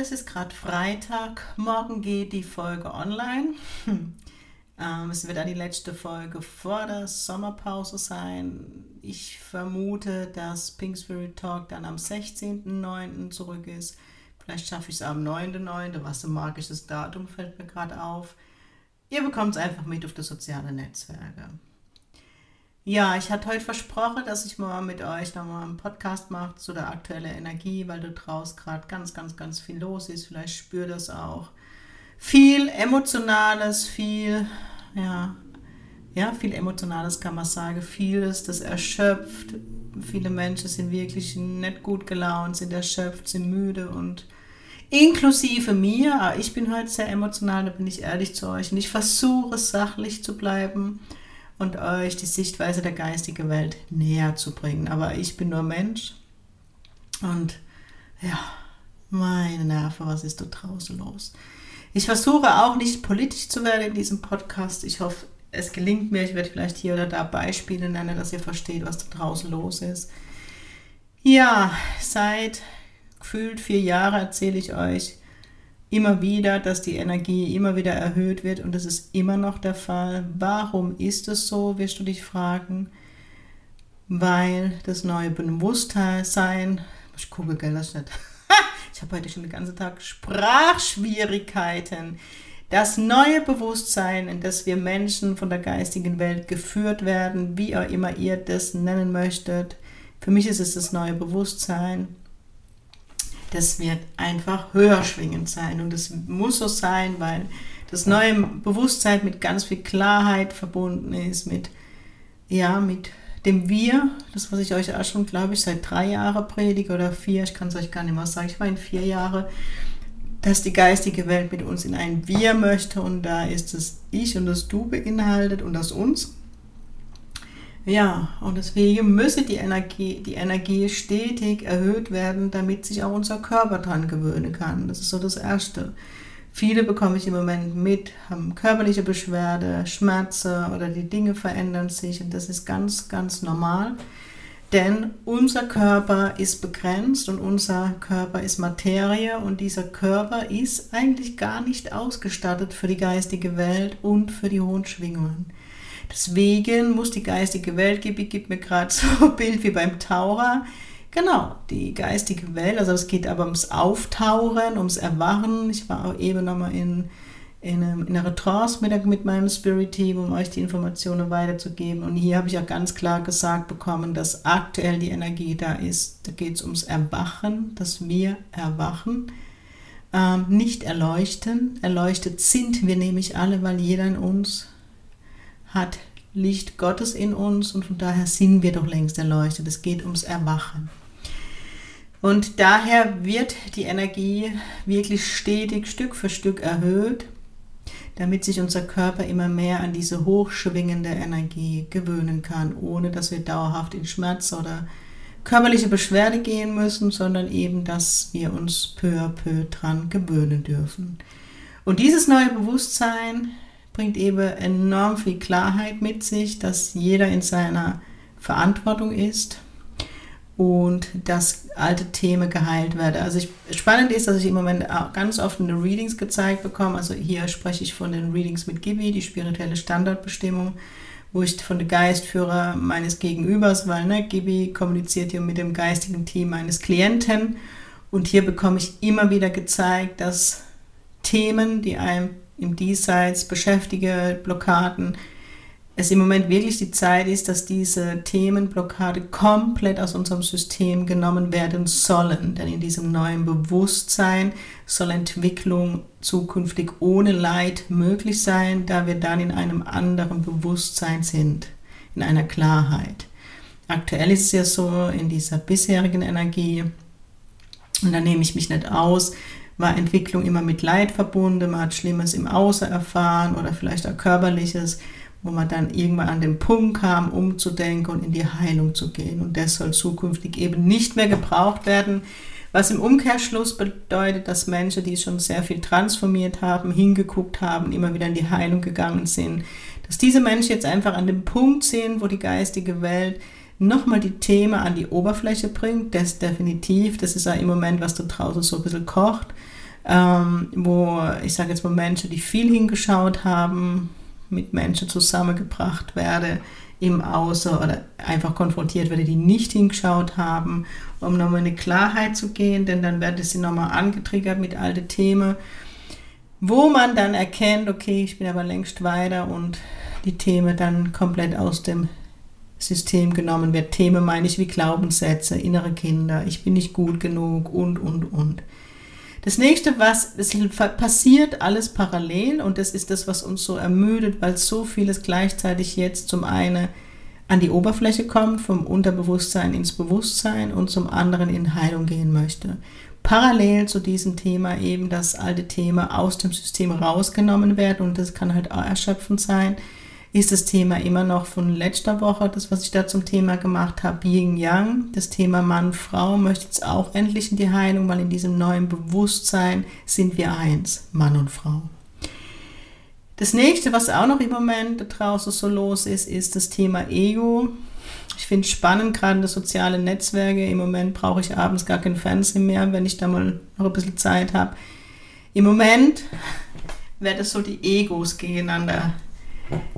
Es ist gerade Freitag, morgen geht die Folge online. Ähm, es wird dann die letzte Folge vor der Sommerpause sein. Ich vermute, dass Pink Spirit Talk dann am 16.09. zurück ist. Vielleicht schaffe ich es am 9.09., was ein magisches Datum fällt mir gerade auf. Ihr bekommt es einfach mit auf die sozialen Netzwerke. Ja, ich hatte heute versprochen, dass ich mal mit euch nochmal einen Podcast mache zu der aktuellen Energie, weil da draußen gerade ganz, ganz, ganz viel los ist. Vielleicht spürt das auch. Viel Emotionales, viel, ja, ja, viel Emotionales kann man sagen. Vieles, das erschöpft. Viele Menschen sind wirklich nicht gut gelaunt, sind erschöpft, sind müde und inklusive mir. Ich bin heute sehr emotional, da bin ich ehrlich zu euch. Und ich versuche sachlich zu bleiben und euch die Sichtweise der geistigen Welt näher zu bringen. Aber ich bin nur Mensch und ja, meine Nerven, was ist da draußen los? Ich versuche auch nicht politisch zu werden in diesem Podcast. Ich hoffe, es gelingt mir. Ich werde vielleicht hier oder da Beispiele nennen, dass ihr versteht, was da draußen los ist. Ja, seit gefühlt vier Jahren erzähle ich euch, immer wieder, dass die Energie immer wieder erhöht wird und das ist immer noch der Fall. Warum ist es so, wirst du dich fragen? Weil das neue Bewusstsein, ich gucke, gell, das nicht. ich habe heute schon den ganzen Tag Sprachschwierigkeiten. Das neue Bewusstsein, in das wir Menschen von der geistigen Welt geführt werden, wie auch immer ihr das nennen möchtet. Für mich ist es das neue Bewusstsein das wird einfach höher schwingend sein. Und das muss so sein, weil das neue Bewusstsein mit ganz viel Klarheit verbunden ist, mit, ja, mit dem Wir, das, was ich euch auch schon, glaube ich, seit drei Jahren predige oder vier, ich kann es euch gar nicht mehr sagen, ich meine vier Jahre, dass die geistige Welt mit uns in ein Wir möchte und da ist das Ich und das Du beinhaltet und das Uns. Ja, und deswegen müsse die Energie, die Energie stetig erhöht werden, damit sich auch unser Körper dran gewöhnen kann. Das ist so das Erste. Viele bekomme ich im Moment mit, haben körperliche Beschwerde, Schmerzen oder die Dinge verändern sich und das ist ganz, ganz normal. Denn unser Körper ist begrenzt und unser Körper ist Materie und dieser Körper ist eigentlich gar nicht ausgestattet für die geistige Welt und für die hohen Schwingungen. Deswegen muss die geistige Welt, gibt, gibt mir gerade so ein Bild wie beim Taucher. Genau, die geistige Welt, also es geht aber ums Auftauchen, ums Erwachen. Ich war auch eben nochmal in, in, in einer Trance mit, mit meinem Spirit-Team, um euch die Informationen weiterzugeben. Und hier habe ich ja ganz klar gesagt bekommen, dass aktuell die Energie da ist. Da geht es ums Erwachen, dass wir erwachen. Ähm, nicht erleuchten. Erleuchtet sind wir nämlich alle, weil jeder in uns hat Licht Gottes in uns und von daher sind wir doch längst erleuchtet. Es geht ums Erwachen. Und daher wird die Energie wirklich stetig Stück für Stück erhöht, damit sich unser Körper immer mehr an diese hochschwingende Energie gewöhnen kann, ohne dass wir dauerhaft in Schmerz oder körperliche Beschwerde gehen müssen, sondern eben, dass wir uns peu à peu dran gewöhnen dürfen. Und dieses neue Bewusstsein bringt eben enorm viel Klarheit mit sich, dass jeder in seiner Verantwortung ist und dass alte Themen geheilt werden. Also ich, spannend ist, dass ich im Moment auch ganz oft eine Readings gezeigt bekomme. Also hier spreche ich von den Readings mit Gibi, die spirituelle Standardbestimmung, wo ich von der Geistführer meines Gegenübers, weil ne, Gibi kommuniziert hier mit dem geistigen Team meines Klienten und hier bekomme ich immer wieder gezeigt, dass Themen, die einem im Diesseits beschäftige, Blockaden, es im Moment wirklich die Zeit ist, dass diese Themenblockade komplett aus unserem System genommen werden sollen. Denn in diesem neuen Bewusstsein soll Entwicklung zukünftig ohne Leid möglich sein, da wir dann in einem anderen Bewusstsein sind, in einer Klarheit. Aktuell ist es ja so in dieser bisherigen Energie, und da nehme ich mich nicht aus, war Entwicklung immer mit Leid verbunden, man hat Schlimmes im Außer erfahren oder vielleicht auch körperliches, wo man dann irgendwann an den Punkt kam, umzudenken und in die Heilung zu gehen. Und das soll zukünftig eben nicht mehr gebraucht werden, was im Umkehrschluss bedeutet, dass Menschen, die schon sehr viel transformiert haben, hingeguckt haben, immer wieder in die Heilung gegangen sind, dass diese Menschen jetzt einfach an dem Punkt sind, wo die geistige Welt nochmal die Themen an die Oberfläche bringt, das definitiv, das ist ja im Moment, was da draußen so ein bisschen kocht, ähm, wo ich sage jetzt mal Menschen, die viel hingeschaut haben, mit Menschen zusammengebracht werde im Außer oder einfach konfrontiert werde, die nicht hingeschaut haben, um nochmal eine Klarheit zu gehen, denn dann werde sie nochmal angetriggert mit alten Themen, wo man dann erkennt, okay, ich bin aber längst weiter und die Themen dann komplett aus dem System genommen wird. Themen meine ich wie Glaubenssätze, innere Kinder, ich bin nicht gut genug und, und, und. Das nächste, was es passiert, alles parallel und das ist das, was uns so ermüdet, weil so vieles gleichzeitig jetzt zum einen an die Oberfläche kommt, vom Unterbewusstsein ins Bewusstsein und zum anderen in Heilung gehen möchte. Parallel zu diesem Thema eben das alte Thema aus dem System rausgenommen wird und das kann halt auch erschöpfend sein ist das Thema immer noch von letzter Woche, das, was ich da zum Thema gemacht habe, Yin Yang. Das Thema Mann, Frau möchte jetzt auch endlich in die Heilung, weil in diesem neuen Bewusstsein sind wir eins, Mann und Frau. Das nächste, was auch noch im Moment da draußen so los ist, ist das Thema Ego. Ich finde es spannend, gerade das soziale Netzwerke. Im Moment brauche ich abends gar kein Fernsehen mehr, wenn ich da mal noch ein bisschen Zeit habe. Im Moment wird es so die Egos gegeneinander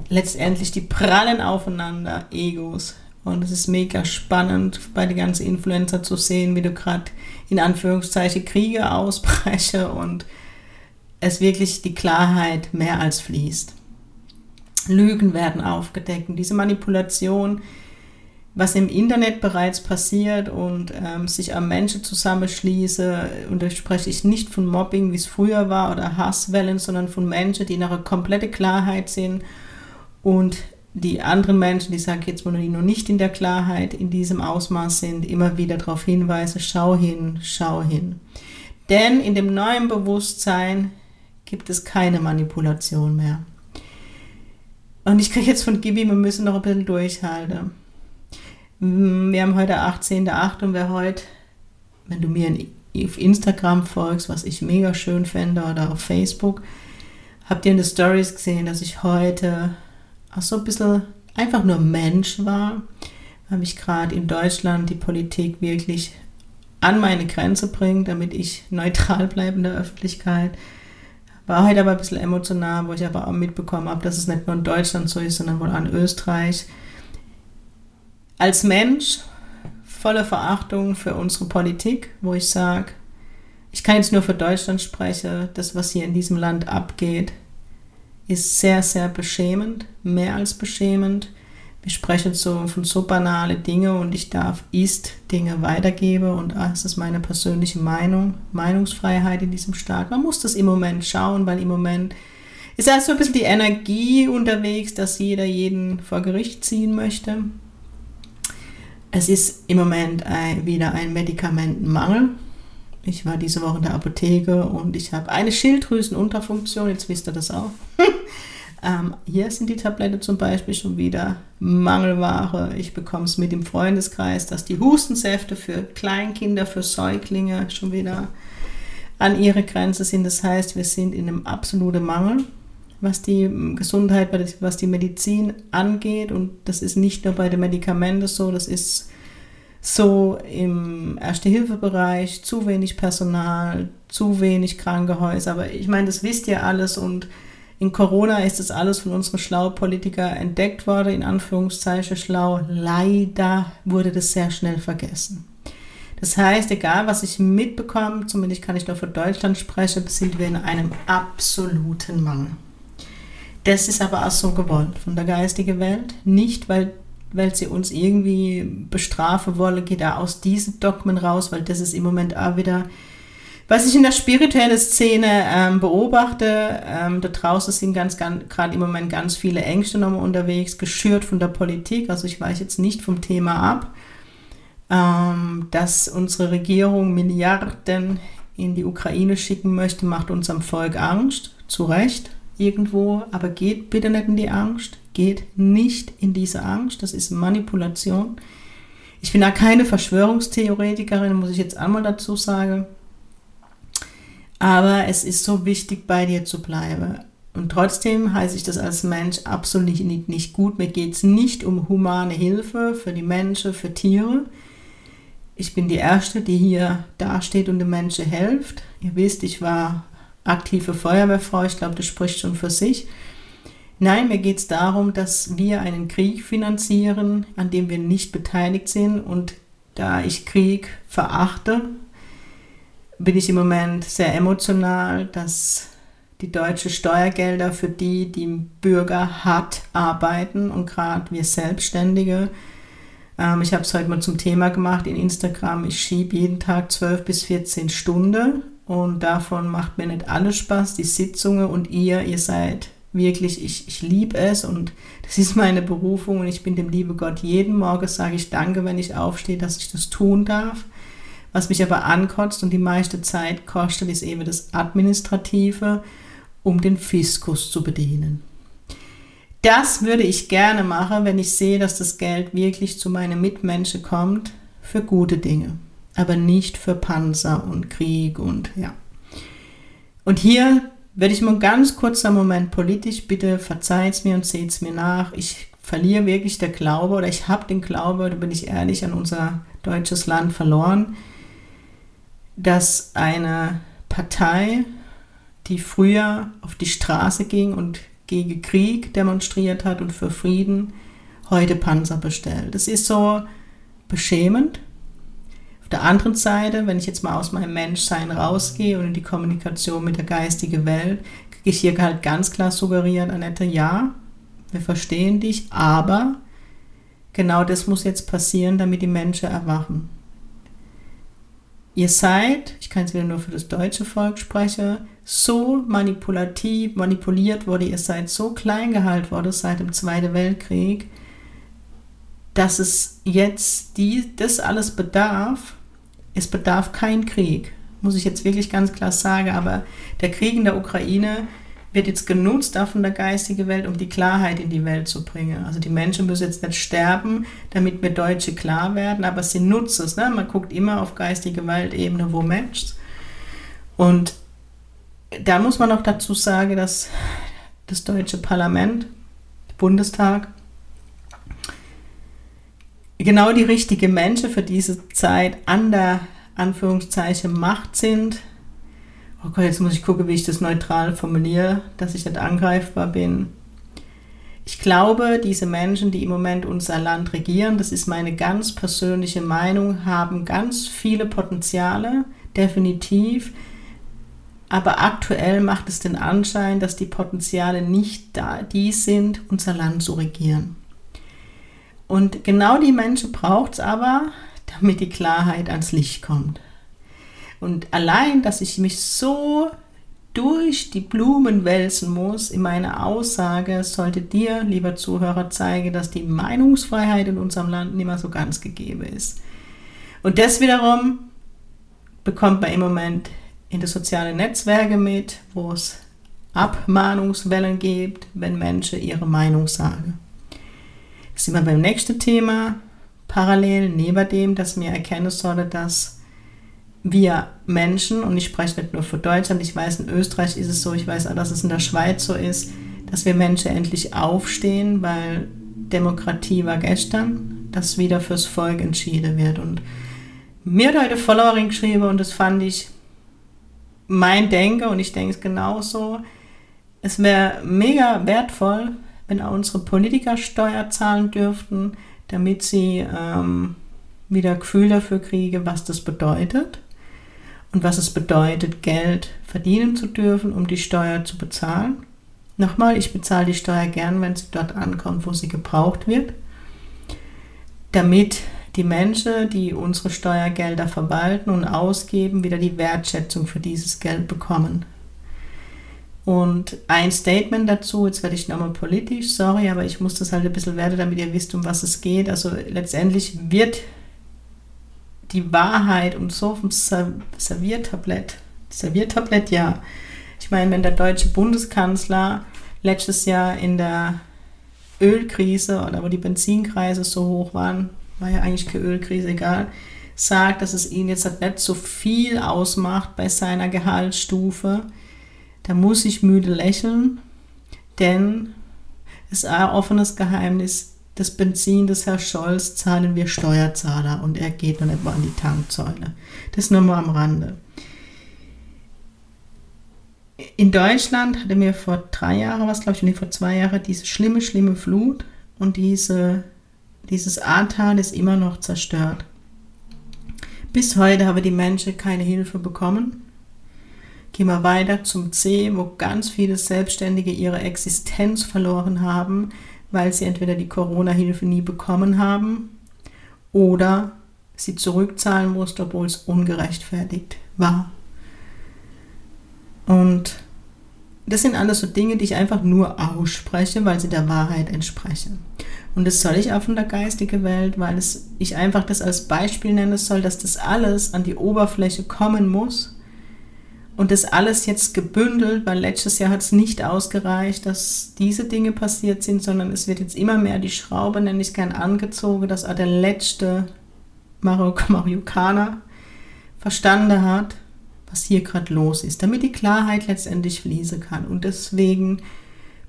letztendlich die prallen aufeinander, Egos. Und es ist mega spannend, bei den ganzen Influencer zu sehen, wie du gerade in Anführungszeichen Kriege ausbreche und es wirklich die Klarheit mehr als fließt. Lügen werden aufgedeckt. Diese Manipulation, was im Internet bereits passiert und ähm, sich am Menschen zusammenschließe, und da spreche ich nicht von Mobbing, wie es früher war, oder Hasswellen, sondern von Menschen, die in einer komplette Klarheit sind und die anderen Menschen, die sage jetzt mal, die noch nicht in der Klarheit in diesem Ausmaß sind, immer wieder darauf hinweise, schau hin, schau hin. Denn in dem neuen Bewusstsein gibt es keine Manipulation mehr. Und ich kriege jetzt von Gibi, wir müssen noch ein bisschen durchhalten. Wir haben heute 18.8. und wer heute, wenn du mir auf Instagram folgst, was ich mega schön fände, oder auf Facebook, habt ihr in den Stories gesehen, dass ich heute auch so ein bisschen einfach nur Mensch war, weil mich gerade in Deutschland die Politik wirklich an meine Grenze bringt, damit ich neutral bleibe in der Öffentlichkeit. War heute aber ein bisschen emotional, wo ich aber auch mitbekommen habe, dass es nicht nur in Deutschland so ist, sondern wohl an Österreich. Als Mensch voller Verachtung für unsere Politik, wo ich sage, ich kann jetzt nur für Deutschland sprechen, das, was hier in diesem Land abgeht, ist sehr, sehr beschämend, mehr als beschämend. Wir sprechen so von so banale Dinge und ich darf Ist-Dinge weitergeben und das ist meine persönliche Meinung, Meinungsfreiheit in diesem Staat. Man muss das im Moment schauen, weil im Moment ist erst so ein bisschen die Energie unterwegs, dass jeder jeden vor Gericht ziehen möchte. Es ist im Moment ein, wieder ein Medikamentenmangel. Ich war diese Woche in der Apotheke und ich habe eine Schilddrüsenunterfunktion, jetzt wisst ihr das auch. ähm, hier sind die Tablette zum Beispiel schon wieder Mangelware. Ich bekomme es mit dem Freundeskreis, dass die Hustensäfte für Kleinkinder, für Säuglinge schon wieder an ihre Grenze sind. Das heißt, wir sind in einem absoluten Mangel, was die Gesundheit, was die Medizin angeht. Und das ist nicht nur bei den Medikamenten so, das ist so im Erste-Hilfe-Bereich zu wenig Personal, zu wenig Krankenhäuser. Aber ich meine, das wisst ihr alles und in Corona ist das alles von unseren schlauen Politikern entdeckt worden, in Anführungszeichen schlau. Leider wurde das sehr schnell vergessen. Das heißt, egal was ich mitbekomme, zumindest kann ich nur für Deutschland sprechen, sind wir in einem absoluten Mangel. Das ist aber auch so gewollt von der geistigen Welt. Nicht, weil weil sie uns irgendwie bestrafen wollen, geht er aus diesen Dogmen raus, weil das ist im Moment auch wieder, was ich in der spirituellen Szene ähm, beobachte, ähm, da draußen sind ganz, ganz gerade im Moment ganz viele Ängste nochmal unterwegs, geschürt von der Politik, also ich weiche jetzt nicht vom Thema ab, ähm, dass unsere Regierung Milliarden in die Ukraine schicken möchte, macht unserem Volk Angst, zu Recht irgendwo, aber geht bitte nicht in die Angst, geht nicht in diese Angst, das ist Manipulation. Ich bin da keine Verschwörungstheoretikerin, muss ich jetzt einmal dazu sagen. Aber es ist so wichtig, bei dir zu bleiben. Und trotzdem heiße ich das als Mensch absolut nicht, nicht gut. Mir geht es nicht um humane Hilfe für die Menschen, für Tiere. Ich bin die Erste, die hier dasteht und den Menschen hilft. Ihr wisst, ich war aktive Feuerwehrfrau. Ich glaube, das spricht schon für sich. Nein, mir geht es darum, dass wir einen Krieg finanzieren, an dem wir nicht beteiligt sind. Und da ich Krieg verachte, bin ich im Moment sehr emotional, dass die deutsche Steuergelder für die, die Bürger hart arbeiten und gerade wir Selbstständige. Ähm, ich habe es heute mal zum Thema gemacht in Instagram. Ich schiebe jeden Tag 12 bis 14 Stunden und davon macht mir nicht alles Spaß, die Sitzungen und ihr, ihr seid wirklich, ich, ich liebe es und das ist meine Berufung und ich bin dem liebe Gott jeden Morgen, sage ich danke, wenn ich aufstehe, dass ich das tun darf. Was mich aber ankotzt und die meiste Zeit kostet, ist eben das Administrative, um den Fiskus zu bedienen. Das würde ich gerne machen, wenn ich sehe, dass das Geld wirklich zu meinen Mitmenschen kommt, für gute Dinge, aber nicht für Panzer und Krieg und ja. Und hier werde ich mal ganz kurzer Moment politisch, bitte verzeiht mir und seht es mir nach. Ich verliere wirklich der Glaube oder ich habe den Glaube, da bin ich ehrlich, an unser deutsches Land verloren dass eine Partei, die früher auf die Straße ging und gegen Krieg demonstriert hat und für Frieden, heute Panzer bestellt. Das ist so beschämend. Der anderen Seite, wenn ich jetzt mal aus meinem Menschsein rausgehe und in die Kommunikation mit der geistigen Welt, kriege ich hier halt ganz klar suggeriert, Annette, ja, wir verstehen dich, aber genau das muss jetzt passieren, damit die Menschen erwachen. Ihr seid, ich kann es wieder nur für das deutsche Volk sprechen, so manipulativ, manipuliert wurde, ihr seid so klein gehalten worden seit dem Zweiten Weltkrieg, dass es jetzt die, das alles bedarf. Es bedarf kein Krieg, muss ich jetzt wirklich ganz klar sagen, aber der Krieg in der Ukraine wird jetzt genutzt, auch von der geistigen Welt, um die Klarheit in die Welt zu bringen. Also die Menschen müssen jetzt nicht sterben, damit wir Deutsche klar werden, aber sie nutzen es. Ne? Man guckt immer auf geistige Weltebene, wo matcht Und da muss man auch dazu sagen, dass das deutsche Parlament, Bundestag, genau die richtigen Menschen für diese Zeit an der Anführungszeichen Macht sind, oh Gott, jetzt muss ich gucken, wie ich das neutral formuliere, dass ich nicht angreifbar bin. Ich glaube, diese Menschen, die im Moment unser Land regieren, das ist meine ganz persönliche Meinung, haben ganz viele Potenziale, definitiv. Aber aktuell macht es den Anschein, dass die Potenziale nicht da, die sind, unser Land zu regieren. Und genau die Menschen braucht es aber, damit die Klarheit ans Licht kommt. Und allein, dass ich mich so durch die Blumen wälzen muss in meiner Aussage, sollte dir, lieber Zuhörer, zeigen, dass die Meinungsfreiheit in unserem Land nicht mehr so ganz gegeben ist. Und das wiederum bekommt man im Moment in den sozialen Netzwerken mit, wo es Abmahnungswellen gibt, wenn Menschen ihre Meinung sagen. Sind wir beim nächsten Thema, parallel neben dem, dass wir erkennen sollen, dass wir Menschen, und ich spreche nicht nur für Deutschland, ich weiß, in Österreich ist es so, ich weiß auch, dass es in der Schweiz so ist, dass wir Menschen endlich aufstehen, weil Demokratie war gestern, dass wieder fürs Volk entschieden wird. Und mir hat heute Followerin geschrieben und das fand ich mein Denken und ich denke es genauso. Es wäre mega wertvoll, wenn unsere Politiker Steuer zahlen dürften, damit sie ähm, wieder Gefühl dafür kriegen, was das bedeutet und was es bedeutet, Geld verdienen zu dürfen, um die Steuer zu bezahlen. Nochmal, ich bezahle die Steuer gern, wenn sie dort ankommt, wo sie gebraucht wird, damit die Menschen, die unsere Steuergelder verwalten und ausgeben, wieder die Wertschätzung für dieses Geld bekommen. Und ein Statement dazu, jetzt werde ich nochmal politisch, sorry, aber ich muss das halt ein bisschen werden, damit ihr wisst, um was es geht. Also letztendlich wird die Wahrheit und so dem Serviertablett Serviertablett, ja. Ich meine, wenn der deutsche Bundeskanzler letztes Jahr in der Ölkrise oder wo die Benzinpreise so hoch waren, war ja eigentlich keine Ölkrise, egal, sagt, dass es ihn jetzt halt nicht so viel ausmacht bei seiner Gehaltsstufe, da muss ich müde lächeln, denn es ist ein offenes Geheimnis, das Benzin des Herrn Scholz zahlen wir Steuerzahler und er geht nicht mal an die Tankzäune. Das nur mal am Rande. In Deutschland hatte mir vor drei Jahren, was glaube ich, nee, vor zwei Jahren, diese schlimme, schlimme Flut und diese, dieses Ahrtal ist immer noch zerstört. Bis heute haben die Menschen keine Hilfe bekommen. Gehen wir weiter zum C, wo ganz viele Selbstständige ihre Existenz verloren haben, weil sie entweder die Corona-Hilfe nie bekommen haben oder sie zurückzahlen mussten, obwohl es ungerechtfertigt war. Und das sind alles so Dinge, die ich einfach nur ausspreche, weil sie der Wahrheit entsprechen. Und das soll ich auch von der geistigen Welt, weil es, ich einfach das als Beispiel nennen soll, dass das alles an die Oberfläche kommen muss. Und das alles jetzt gebündelt, weil letztes Jahr hat es nicht ausgereicht, dass diese Dinge passiert sind, sondern es wird jetzt immer mehr die Schraube, nenne ich gern, angezogen, dass auch der letzte Marokkaner verstanden hat, was hier gerade los ist, damit die Klarheit letztendlich fließen kann. Und deswegen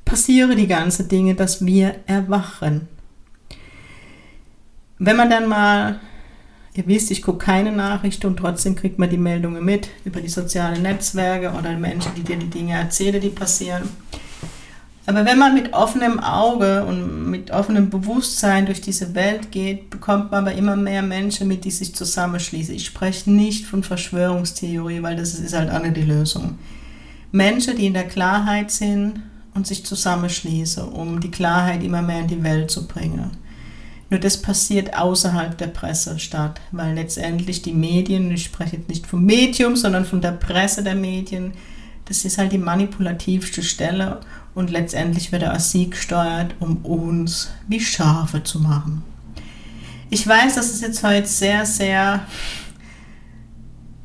passieren die ganzen Dinge, dass wir erwachen. Wenn man dann mal, ihr wisst, ich gucke keine Nachrichten und trotzdem kriegt man die Meldungen mit über die sozialen Netzwerke oder Menschen, die dir die Dinge erzählen, die passieren. Aber wenn man mit offenem Auge und mit offenem Bewusstsein durch diese Welt geht, bekommt man aber immer mehr Menschen mit, die sich zusammenschließen. Ich spreche nicht von Verschwörungstheorie, weil das ist halt auch nicht die Lösung. Menschen, die in der Klarheit sind und sich zusammenschließen, um die Klarheit immer mehr in die Welt zu bringen. Nur das passiert außerhalb der Presse statt, weil letztendlich die Medien, ich spreche jetzt nicht vom Medium, sondern von der Presse der Medien, das ist halt die manipulativste Stelle und letztendlich wird er als Sieg gesteuert, um uns wie Schafe zu machen. Ich weiß, dass es jetzt heute sehr, sehr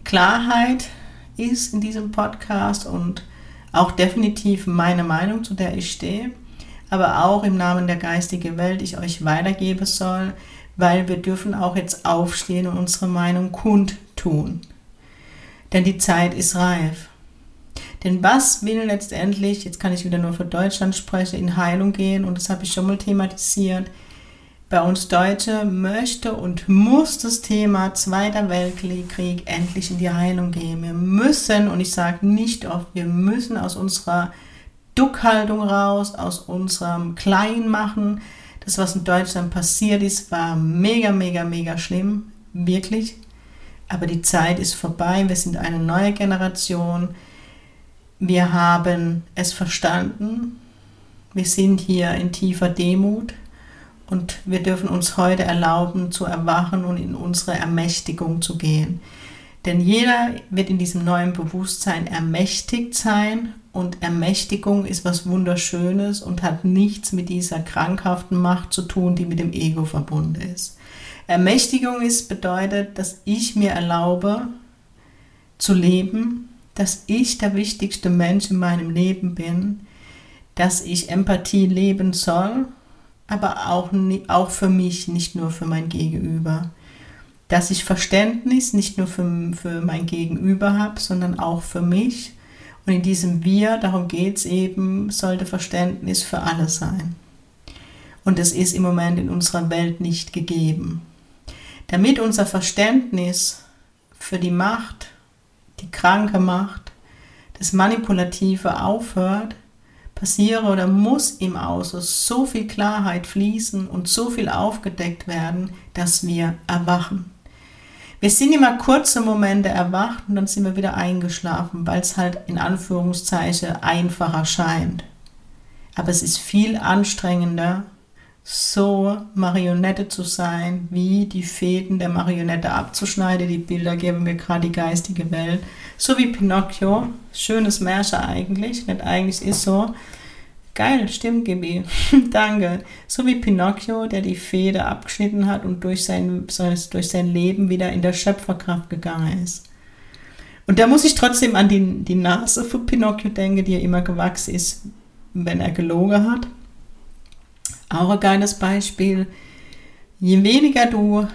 Klarheit ist in diesem Podcast und auch definitiv meine Meinung, zu der ich stehe, aber auch im Namen der geistigen Welt ich euch weitergeben soll, weil wir dürfen auch jetzt aufstehen und unsere Meinung kundtun. Denn die Zeit ist reif. Denn was will letztendlich, jetzt kann ich wieder nur für Deutschland sprechen, in Heilung gehen und das habe ich schon mal thematisiert. Bei uns Deutsche möchte und muss das Thema Zweiter Weltkrieg endlich in die Heilung gehen. Wir müssen, und ich sage nicht oft, wir müssen aus unserer Duckhaltung raus, aus unserem Kleinmachen. Das, was in Deutschland passiert ist, war mega, mega, mega schlimm. Wirklich. Aber die Zeit ist vorbei. Wir sind eine neue Generation. Wir haben es verstanden. Wir sind hier in tiefer Demut und wir dürfen uns heute erlauben zu erwachen und in unsere Ermächtigung zu gehen. Denn jeder wird in diesem neuen Bewusstsein ermächtigt sein und Ermächtigung ist was Wunderschönes und hat nichts mit dieser krankhaften Macht zu tun, die mit dem Ego verbunden ist. Ermächtigung ist bedeutet, dass ich mir erlaube zu leben, dass ich der wichtigste Mensch in meinem Leben bin, dass ich Empathie leben soll, aber auch, auch für mich, nicht nur für mein Gegenüber. Dass ich Verständnis nicht nur für, für mein Gegenüber habe, sondern auch für mich. Und in diesem Wir, darum geht es eben, sollte Verständnis für alle sein. Und es ist im Moment in unserer Welt nicht gegeben. Damit unser Verständnis für die Macht, die kranke Macht, das Manipulative aufhört, passiere oder muss im Außen so viel Klarheit fließen und so viel aufgedeckt werden, dass wir erwachen. Wir sind immer kurze Momente erwacht und dann sind wir wieder eingeschlafen, weil es halt in Anführungszeichen einfacher scheint. Aber es ist viel anstrengender, so Marionette zu sein, wie die Fäden der Marionette abzuschneiden. Die Bilder geben mir gerade die geistige Welt. So wie Pinocchio. Schönes Märchen eigentlich. Nicht eigentlich ist so. Geil, stimmt, Gibi. Danke. So wie Pinocchio, der die Feder abgeschnitten hat und durch sein, durch sein Leben wieder in der Schöpferkraft gegangen ist. Und da muss ich trotzdem an die, die Nase von Pinocchio denken, die ja immer gewachsen ist, wenn er gelogen hat. Auch ein geiles Beispiel. Je weniger du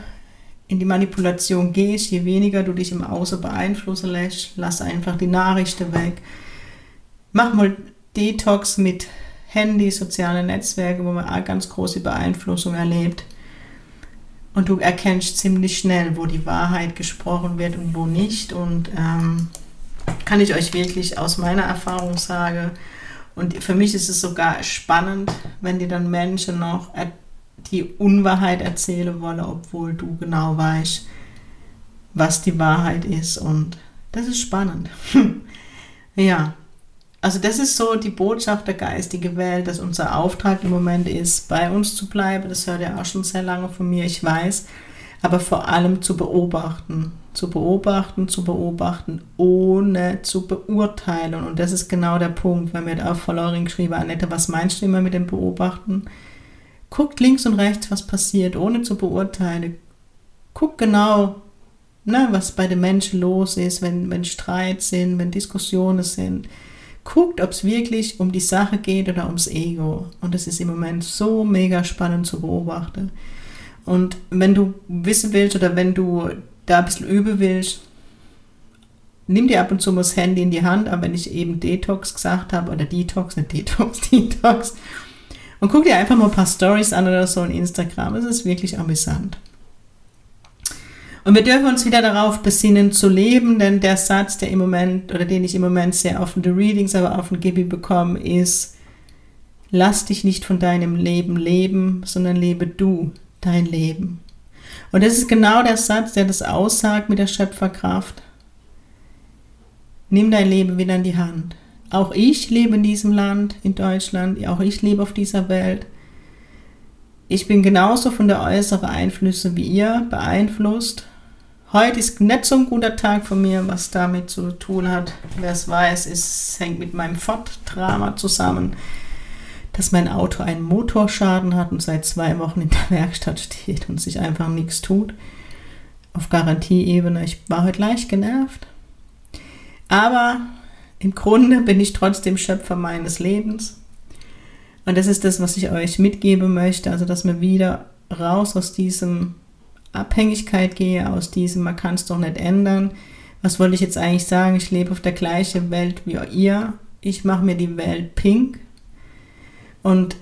in die Manipulation gehst, je weniger du dich im Außen beeinflussen lässt, lass einfach die Nachrichten weg. Mach mal Detox mit Handy, soziale Netzwerke, wo man auch ganz große Beeinflussung erlebt. Und du erkennst ziemlich schnell, wo die Wahrheit gesprochen wird und wo nicht. Und ähm, kann ich euch wirklich aus meiner Erfahrung sagen. Und für mich ist es sogar spannend, wenn die dann Menschen noch die Unwahrheit erzählen wollen, obwohl du genau weißt, was die Wahrheit ist. Und das ist spannend. ja, also das ist so die Botschaft der geistigen Welt, dass unser Auftrag im Moment ist, bei uns zu bleiben. Das hört ja auch schon sehr lange von mir, ich weiß. Aber vor allem zu beobachten. Zu beobachten, zu beobachten, ohne zu beurteilen. Und das ist genau der Punkt, weil mir da auch Following geschrieben, Annette, was meinst du immer mit dem Beobachten? Guckt links und rechts, was passiert, ohne zu beurteilen. Guckt genau, ne, was bei den Menschen los ist, wenn, wenn Streit sind, wenn Diskussionen sind guckt, ob es wirklich um die Sache geht oder ums Ego. Und das ist im Moment so mega spannend zu beobachten. Und wenn du wissen willst oder wenn du da ein bisschen üben willst, nimm dir ab und zu mal das Handy in die Hand, aber wenn ich eben Detox gesagt habe, oder Detox, nicht Detox, Detox, und guck dir einfach mal ein paar Stories an oder so in Instagram. Es ist wirklich amüsant. Und wir dürfen uns wieder darauf besinnen zu leben, denn der Satz, der im Moment oder den ich im Moment sehr oft in den Readings, aber auch von Gibi bekomme, ist, lass dich nicht von deinem Leben leben, sondern lebe du dein Leben. Und das ist genau der Satz, der das aussagt mit der Schöpferkraft. Nimm dein Leben wieder in die Hand. Auch ich lebe in diesem Land, in Deutschland, auch ich lebe auf dieser Welt. Ich bin genauso von der äußeren Einflüsse wie ihr beeinflusst Heute ist nicht so ein guter Tag von mir, was damit zu tun hat. Wer es weiß, es hängt mit meinem Ford-Drama zusammen, dass mein Auto einen Motorschaden hat und seit zwei Wochen in der Werkstatt steht und sich einfach nichts tut. Auf Garantieebene. Ich war heute leicht genervt. Aber im Grunde bin ich trotzdem Schöpfer meines Lebens. Und das ist das, was ich euch mitgeben möchte. Also, dass wir wieder raus aus diesem Abhängigkeit gehe, aus diesem, man kann es doch nicht ändern. Was wollte ich jetzt eigentlich sagen? Ich lebe auf der gleichen Welt wie ihr. Ich mache mir die Welt pink. Und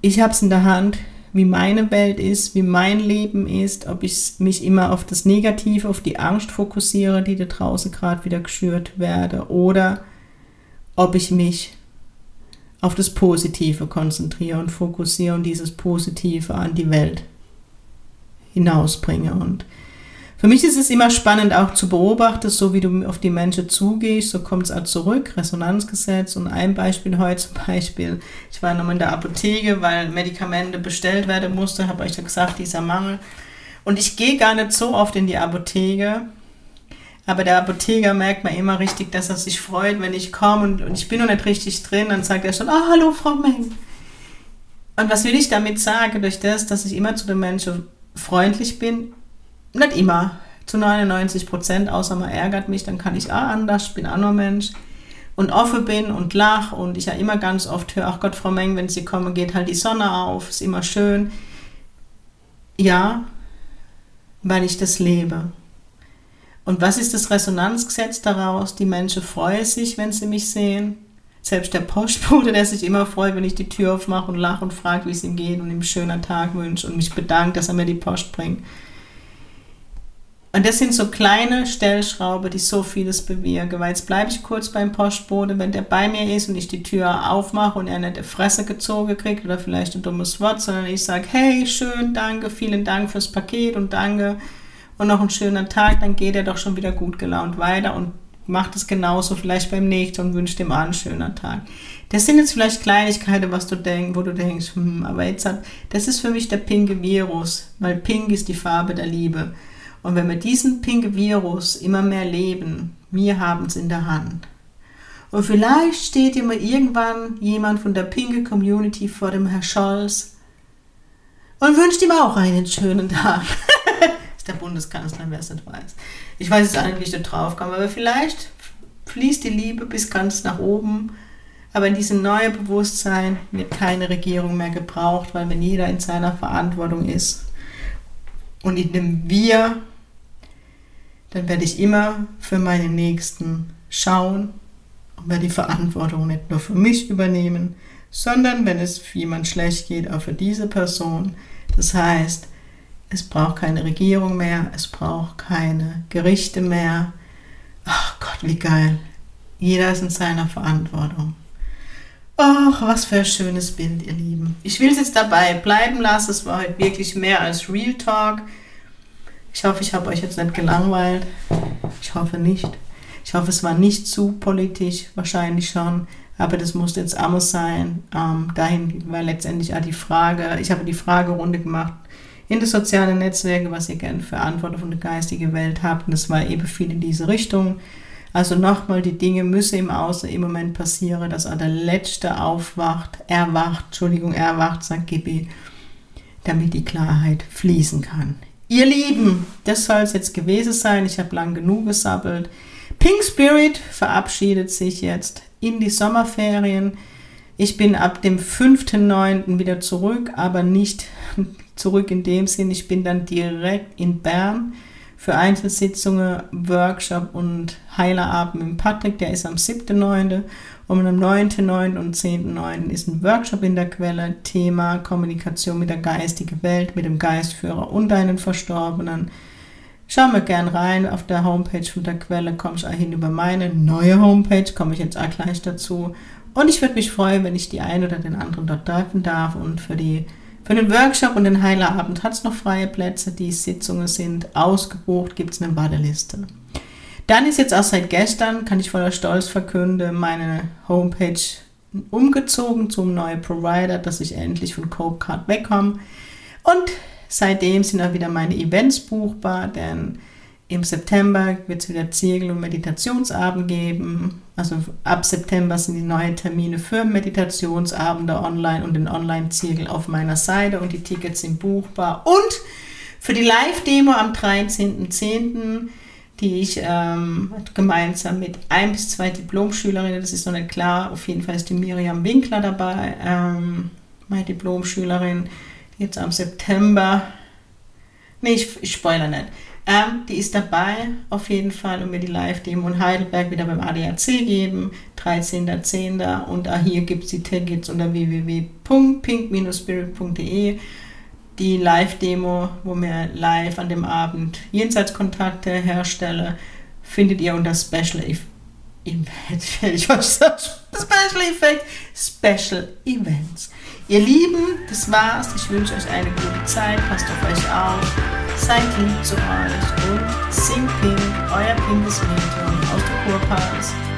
ich habe es in der Hand, wie meine Welt ist, wie mein Leben ist, ob ich mich immer auf das Negative, auf die Angst fokussiere, die da draußen gerade wieder geschürt werde, oder ob ich mich auf das Positive konzentriere und fokussiere und dieses Positive an die Welt hinausbringe. Und für mich ist es immer spannend auch zu beobachten, so wie du auf die Menschen zugehst, so kommt es auch zurück, Resonanzgesetz. Und ein Beispiel heute zum Beispiel, ich war nochmal in der Apotheke, weil Medikamente bestellt werden musste, habe euch ja gesagt, dieser Mangel. Und ich gehe gar nicht so oft in die Apotheke, aber der Apotheker merkt man immer richtig, dass er sich freut, wenn ich komme und, und ich bin noch nicht richtig drin, dann sagt er schon, ah, oh, hallo Frau Meng. Und was will ich damit sagen? Durch das, dass ich immer zu den Menschen freundlich bin, nicht immer, zu 99 Prozent, außer man ärgert mich, dann kann ich auch anders, ich bin auch nur Mensch und offen bin und lach und ich ja immer ganz oft höre, ach Gott, Frau Meng, wenn Sie kommen, geht halt die Sonne auf, ist immer schön. Ja, weil ich das lebe. Und was ist das Resonanzgesetz daraus? Die Menschen freuen sich, wenn sie mich sehen. Selbst der Postbote, der sich immer freut, wenn ich die Tür aufmache und lache und fragt, wie es ihm geht und ihm einen schönen Tag wünscht und mich bedankt, dass er mir die Post bringt. Und das sind so kleine Stellschrauben, die so vieles bewirken. Weil jetzt bleibe ich kurz beim Postbote, wenn der bei mir ist und ich die Tür aufmache und er nicht die Fresse gezogen kriegt oder vielleicht ein dummes Wort, sondern ich sage, hey, schön, danke, vielen Dank fürs Paket und danke und noch einen schönen Tag, dann geht er doch schon wieder gut gelaunt weiter und macht es genauso vielleicht beim nächsten und wünscht ihm einen schönen Tag. Das sind jetzt vielleicht Kleinigkeiten, was du denkst, wo du denkst, hm, aber jetzt hat, das ist für mich der pinke Virus, weil pink ist die Farbe der Liebe. Und wenn wir diesen pinke Virus immer mehr leben, wir haben es in der Hand. Und vielleicht steht immer irgendwann jemand von der pinke Community vor dem Herr Scholz und wünscht ihm auch einen schönen Tag. ist der Bundeskanzler, wer es nicht weiß. Ich weiß es eigentlich, wie ich da drauf kam, aber vielleicht fließt die Liebe bis ganz nach oben. Aber in diesem neuen Bewusstsein wird keine Regierung mehr gebraucht, weil wenn jeder in seiner Verantwortung ist und in dem Wir, dann werde ich immer für meine Nächsten schauen und werde die Verantwortung nicht nur für mich übernehmen, sondern wenn es jemand schlecht geht, auch für diese Person. Das heißt, es braucht keine Regierung mehr, es braucht keine Gerichte mehr. Ach Gott, wie geil. Jeder ist in seiner Verantwortung. Ach, was für ein schönes Bild, ihr Lieben. Ich will es jetzt dabei bleiben lassen. Es war heute wirklich mehr als Real Talk. Ich hoffe, ich habe euch jetzt nicht gelangweilt. Ich hoffe nicht. Ich hoffe, es war nicht zu politisch, wahrscheinlich schon. Aber das muss jetzt anders sein. Ähm, dahin war letztendlich auch die Frage, ich habe die Fragerunde gemacht in den sozialen Netzwerken, was ihr gerne für Antworten von der geistigen Welt habt. Und es war eben viel in diese Richtung. Also nochmal, die Dinge müssen im Außen im Moment passieren, dass auch der Letzte aufwacht, erwacht, Entschuldigung, erwacht, sagt Gibi, damit die Klarheit fließen kann. Ihr Lieben, das soll es jetzt gewesen sein. Ich habe lang genug gesabbelt. Pink Spirit verabschiedet sich jetzt in die Sommerferien. Ich bin ab dem 5.9. wieder zurück, aber nicht zurück in dem Sinn. Ich bin dann direkt in Bern für Einzelsitzungen, Workshop und Heilerabend mit Patrick, der ist am 7.9. Und am 9.9. und 10.9. ist ein Workshop in der Quelle, Thema Kommunikation mit der geistigen Welt, mit dem Geistführer und deinen Verstorbenen. Schau mal gern rein auf der Homepage von der Quelle, kommst auch hin über meine neue Homepage, komme ich jetzt auch gleich dazu. Und ich würde mich freuen, wenn ich die einen oder den anderen dort treffen darf. Und für, die, für den Workshop und den Heilerabend hat es noch freie Plätze. Die Sitzungen sind ausgebucht, gibt es eine Warteliste. Dann ist jetzt auch seit gestern, kann ich voller Stolz verkünden, meine Homepage umgezogen zum neuen Provider, dass ich endlich von Copecard wegkomme. Und seitdem sind auch wieder meine Events buchbar, denn im September wird es wieder Ziegel- und Meditationsabend geben. Also ab September sind die neuen Termine für Meditationsabende online und den Online-Ziegel auf meiner Seite und die Tickets sind buchbar. Und für die Live-Demo am 13.10., die ich ähm, gemeinsam mit ein bis zwei Diplomschülerinnen, das ist noch nicht klar, auf jeden Fall ist die Miriam Winkler dabei, ähm, meine Diplomschülerin, die jetzt am September, nee, ich, ich spoilere nicht, ähm, die ist dabei auf jeden Fall und mir die Live-Demo in Heidelberg wieder beim ADAC geben, 13.10. Und auch hier gibt es die Tickets unter www.pink-spirit.de. Die Live-Demo, wo wir live an dem Abend Jenseitskontakte herstellen, findet ihr unter Special Event. Ich wollte sagen, Special Effect, Special Events. Ihr Lieben, das war's. Ich wünsche euch eine gute Zeit. Passt auf euch auf. Seid lieb zu euch und sing pink, euer pinkes Medium aus der Kurpals.